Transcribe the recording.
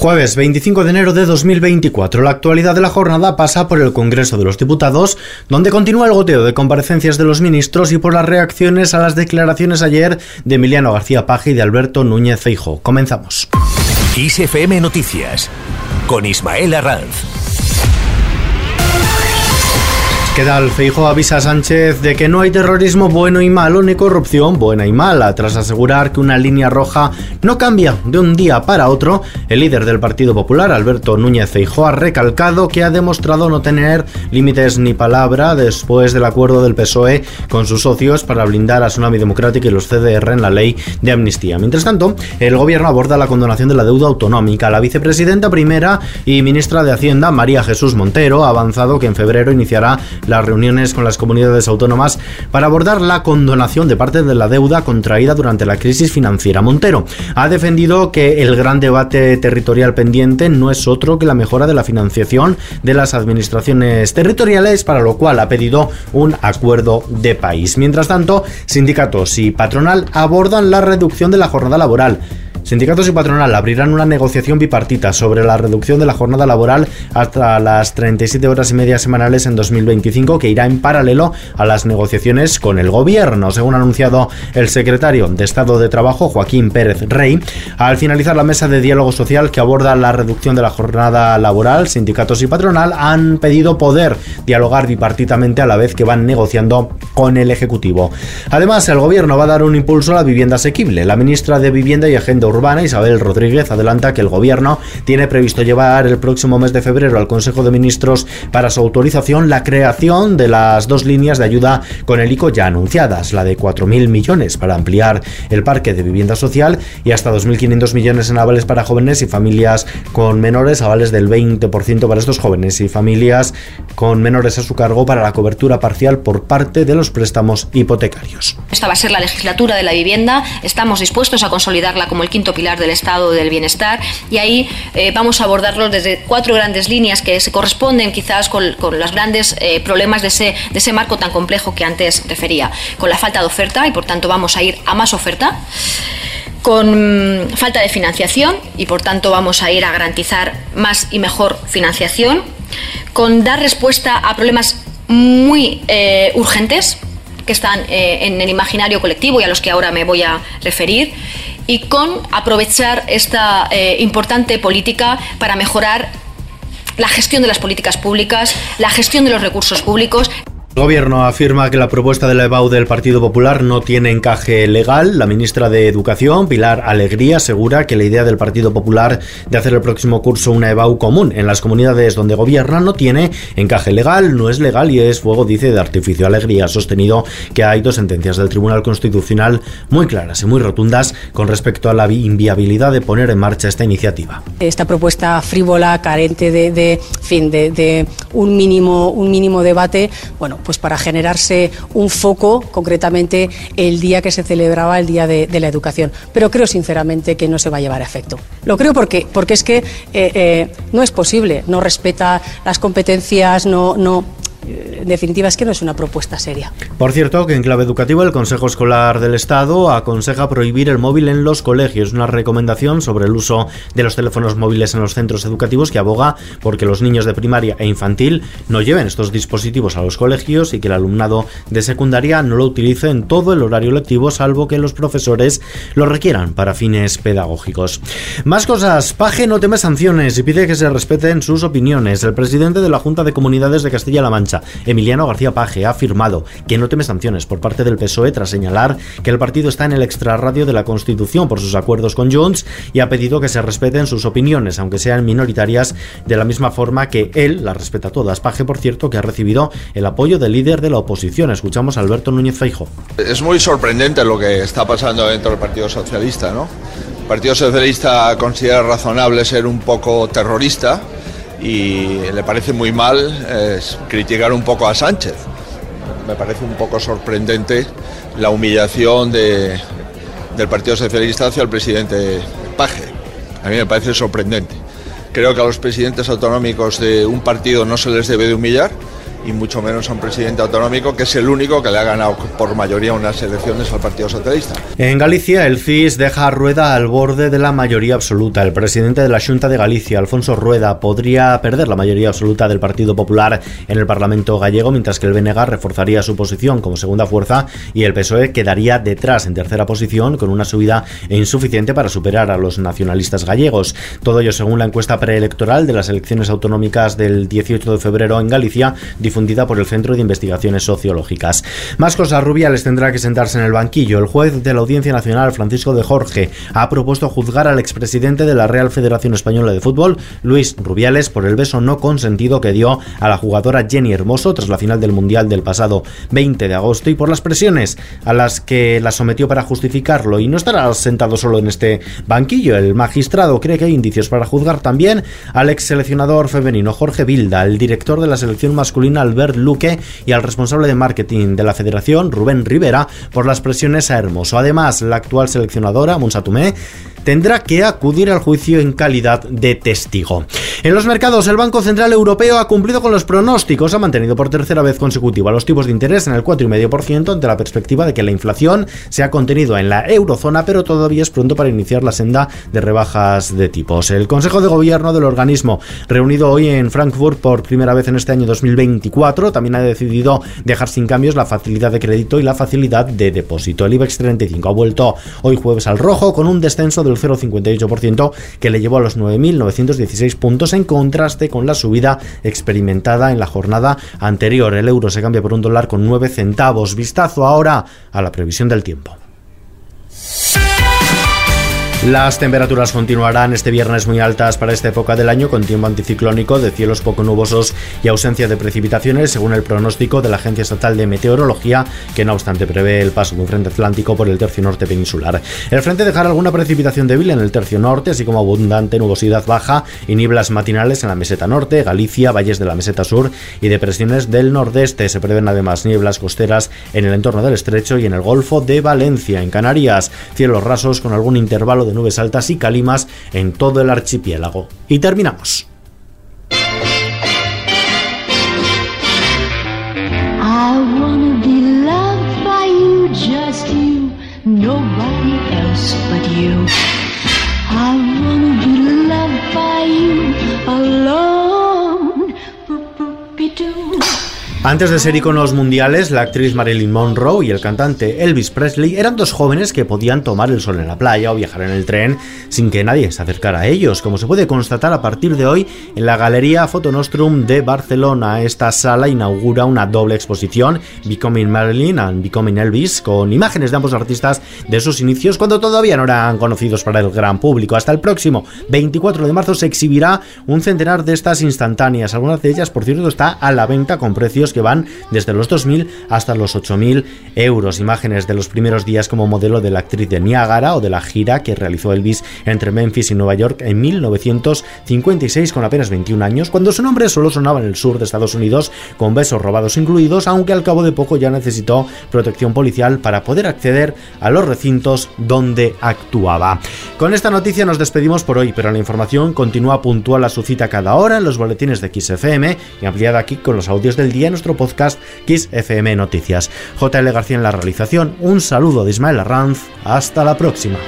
Jueves 25 de enero de 2024. La actualidad de la jornada pasa por el Congreso de los Diputados, donde continúa el goteo de comparecencias de los ministros y por las reacciones a las declaraciones ayer de Emiliano García Paje y de Alberto Núñez Feijo. Comenzamos. ISFM Noticias con Ismael Arranz. ¿Qué tal? Feijo avisa a Sánchez de que no hay terrorismo bueno y malo ni corrupción buena y mala. Tras asegurar que una línea roja no cambia de un día para otro, el líder del Partido Popular, Alberto Núñez Feijo, ha recalcado que ha demostrado no tener límites ni palabra después del acuerdo del PSOE con sus socios para blindar a Tsunami Democrática y los CDR en la ley de amnistía. Mientras tanto, el gobierno aborda la condonación de la deuda autonómica. La vicepresidenta primera y ministra de Hacienda, María Jesús Montero, ha avanzado que en febrero iniciará las reuniones con las comunidades autónomas para abordar la condonación de parte de la deuda contraída durante la crisis financiera. Montero ha defendido que el gran debate territorial pendiente no es otro que la mejora de la financiación de las administraciones territoriales, para lo cual ha pedido un acuerdo de país. Mientras tanto, sindicatos y patronal abordan la reducción de la jornada laboral. Sindicatos y patronal abrirán una negociación bipartita sobre la reducción de la jornada laboral hasta las 37 horas y media semanales en 2025 que irá en paralelo a las negociaciones con el gobierno, según ha anunciado el secretario de Estado de Trabajo Joaquín Pérez Rey. Al finalizar la mesa de diálogo social que aborda la reducción de la jornada laboral, sindicatos y patronal han pedido poder dialogar bipartitamente a la vez que van negociando con el Ejecutivo. Además, el gobierno va a dar un impulso a la vivienda asequible. La ministra de Vivienda y Agenda Urbana, Isabel Rodríguez, adelanta que el Gobierno tiene previsto llevar el próximo mes de febrero al Consejo de Ministros para su autorización la creación de las dos líneas de ayuda con el ICO ya anunciadas, la de 4.000 millones para ampliar el parque de vivienda social y hasta 2.500 millones en avales para jóvenes y familias con menores, avales del 20% para estos jóvenes y familias con menores a su cargo para la cobertura parcial por parte de los préstamos hipotecarios. Esta va a ser la legislatura de la vivienda, estamos dispuestos a consolidarla como el quinto pilar del Estado del Bienestar y ahí eh, vamos a abordarlo desde cuatro grandes líneas que se corresponden quizás con, los grandes eh, problemas de ese, de ese marco tan complejo que antes refería, con la falta de oferta y por tanto vamos a ir a más oferta. Con falta de financiación y por tanto vamos a ir a garantizar más y mejor financiación, con dar respuesta a problemas muy eh, urgentes que están en el imaginario colectivo y a los que ahora me voy a referir y con aprovechar esta eh, importante política para mejorar la gestión de las políticas públicas, la gestión de los recursos públicos. El gobierno afirma que la propuesta de la EBAU del Partido Popular no tiene encaje legal. La ministra de Educación, Pilar Alegría, asegura que la idea del Partido Popular de hacer el próximo curso una EBAU común en las comunidades donde gobierna no tiene encaje legal, no es legal y es fuego, dice, de artificio. Alegría ha sostenido que hay dos sentencias del Tribunal Constitucional muy claras y muy rotundas con respecto a la inviabilidad de poner en marcha esta iniciativa. Esta propuesta frívola, carente de, fin, de, de un mínimo, un mínimo debate, bueno, pues para generarse un foco, concretamente el día que se celebraba el Día de, la Educación. Pero creo sinceramente que no se va a llevar a efecto. Lo creo porque, porque es que eh, eh, no es posible, no respeta las competencias, no, no en definitiva es que no es una propuesta seria. Por cierto, que en clave educativa el Consejo Escolar del Estado aconseja prohibir el móvil en los colegios, una recomendación sobre el uso de los teléfonos móviles en los centros educativos que aboga porque los niños de primaria e infantil no lleven estos dispositivos a los colegios y que el alumnado de secundaria no lo utilice en todo el horario lectivo salvo que los profesores lo requieran para fines pedagógicos. Más cosas, Paje no teme sanciones y pide que se respeten sus opiniones. El presidente de la Junta de Comunidades de Castilla-La Mancha Emiliano García Paje ha afirmado que no teme sanciones por parte del PSOE tras señalar que el partido está en el extrarradio de la Constitución por sus acuerdos con Junts y ha pedido que se respeten sus opiniones, aunque sean minoritarias, de la misma forma que él las respeta todas. Paje, por cierto, que ha recibido el apoyo del líder de la oposición. Escuchamos a Alberto Núñez Feijo. Es muy sorprendente lo que está pasando dentro del Partido Socialista, ¿no? El Partido Socialista considera razonable ser un poco terrorista y le parece muy mal criticar un poco a Sánchez. Me parece un poco sorprendente la humillación de, del Partido Socialista hacia el presidente Paje. A mí me parece sorprendente. Creo que a los presidentes autonómicos de un partido no se les debe de humillar y mucho menos a un presidente autonómico que es el único que le ha ganado por mayoría unas elecciones al Partido Socialista. En Galicia, el CIS deja a Rueda al borde de la mayoría absoluta. El presidente de la Junta de Galicia, Alfonso Rueda, podría perder la mayoría absoluta del Partido Popular en el Parlamento gallego, mientras que el BNG reforzaría su posición como segunda fuerza y el PSOE quedaría detrás en tercera posición con una subida insuficiente para superar a los nacionalistas gallegos. Todo ello según la encuesta preelectoral de las elecciones autonómicas del 18 de febrero en Galicia, difundida por el Centro de Investigaciones Sociológicas. Más cosas, Rubiales tendrá que sentarse en el banquillo. El juez de la Audiencia Nacional, Francisco de Jorge, ha propuesto juzgar al expresidente de la Real Federación Española de Fútbol, Luis Rubiales, por el beso no consentido que dio a la jugadora Jenny Hermoso tras la final del Mundial del pasado 20 de agosto y por las presiones a las que la sometió para justificarlo. Y no estará sentado solo en este banquillo. El magistrado cree que hay indicios para juzgar también al ex seleccionador femenino Jorge Vilda, el director de la selección masculina Albert Luque y al responsable de marketing de la federación Rubén Rivera por las presiones a Hermoso. Además, la actual seleccionadora Monsatumé tendrá que acudir al juicio en calidad de testigo. En los mercados, el Banco Central Europeo ha cumplido con los pronósticos, ha mantenido por tercera vez consecutiva los tipos de interés en el 4,5% ante la perspectiva de que la inflación se ha contenido en la eurozona, pero todavía es pronto para iniciar la senda de rebajas de tipos. El Consejo de Gobierno del organismo, reunido hoy en Frankfurt por primera vez en este año 2024, también ha decidido dejar sin cambios la facilidad de crédito y la facilidad de depósito. El IBEX 35 ha vuelto hoy jueves al rojo con un descenso del 0,58% que le llevó a los 9.916 puntos en contraste con la subida experimentada en la jornada anterior. El euro se cambia por un dólar con 9 centavos. Vistazo ahora a la previsión del tiempo. Las temperaturas continuarán este viernes muy altas para esta época del año con tiempo anticiclónico de cielos poco nubosos y ausencia de precipitaciones según el pronóstico de la Agencia Estatal de Meteorología que no obstante prevé el paso de un frente atlántico por el tercio norte peninsular. El frente dejará alguna precipitación débil en el tercio norte así como abundante nubosidad baja y nieblas matinales en la meseta norte, Galicia, valles de la meseta sur y depresiones del nordeste. Se prevén además nieblas costeras en el entorno del estrecho y en el Golfo de Valencia. En Canarias, cielos rasos con algún intervalo de de nubes altas y calimas en todo el archipiélago. Y terminamos. Antes de ser iconos mundiales, la actriz Marilyn Monroe y el cantante Elvis Presley eran dos jóvenes que podían tomar el sol en la playa o viajar en el tren sin que nadie se acercara a ellos, como se puede constatar a partir de hoy en la Galería Fotonostrum de Barcelona. Esta sala inaugura una doble exposición, Becoming Marilyn and Becoming Elvis, con imágenes de ambos artistas de sus inicios cuando todavía no eran conocidos para el gran público. Hasta el próximo 24 de marzo se exhibirá un centenar de estas instantáneas. Algunas de ellas, por cierto, está a la venta con precios que van desde los 2.000 hasta los 8.000 euros. Imágenes de los primeros días como modelo de la actriz de Niágara o de la gira que realizó Elvis entre Memphis y Nueva York en 1956 con apenas 21 años, cuando su nombre solo sonaba en el sur de Estados Unidos con besos robados incluidos, aunque al cabo de poco ya necesitó protección policial para poder acceder a los recintos donde actuaba. Con esta noticia nos despedimos por hoy, pero la información continúa puntual a su cita cada hora en los boletines de XFM y ampliada aquí con los audios del día nuestro podcast Kiss FM Noticias. JL García en la realización. Un saludo de Ismael Arranz. Hasta la próxima.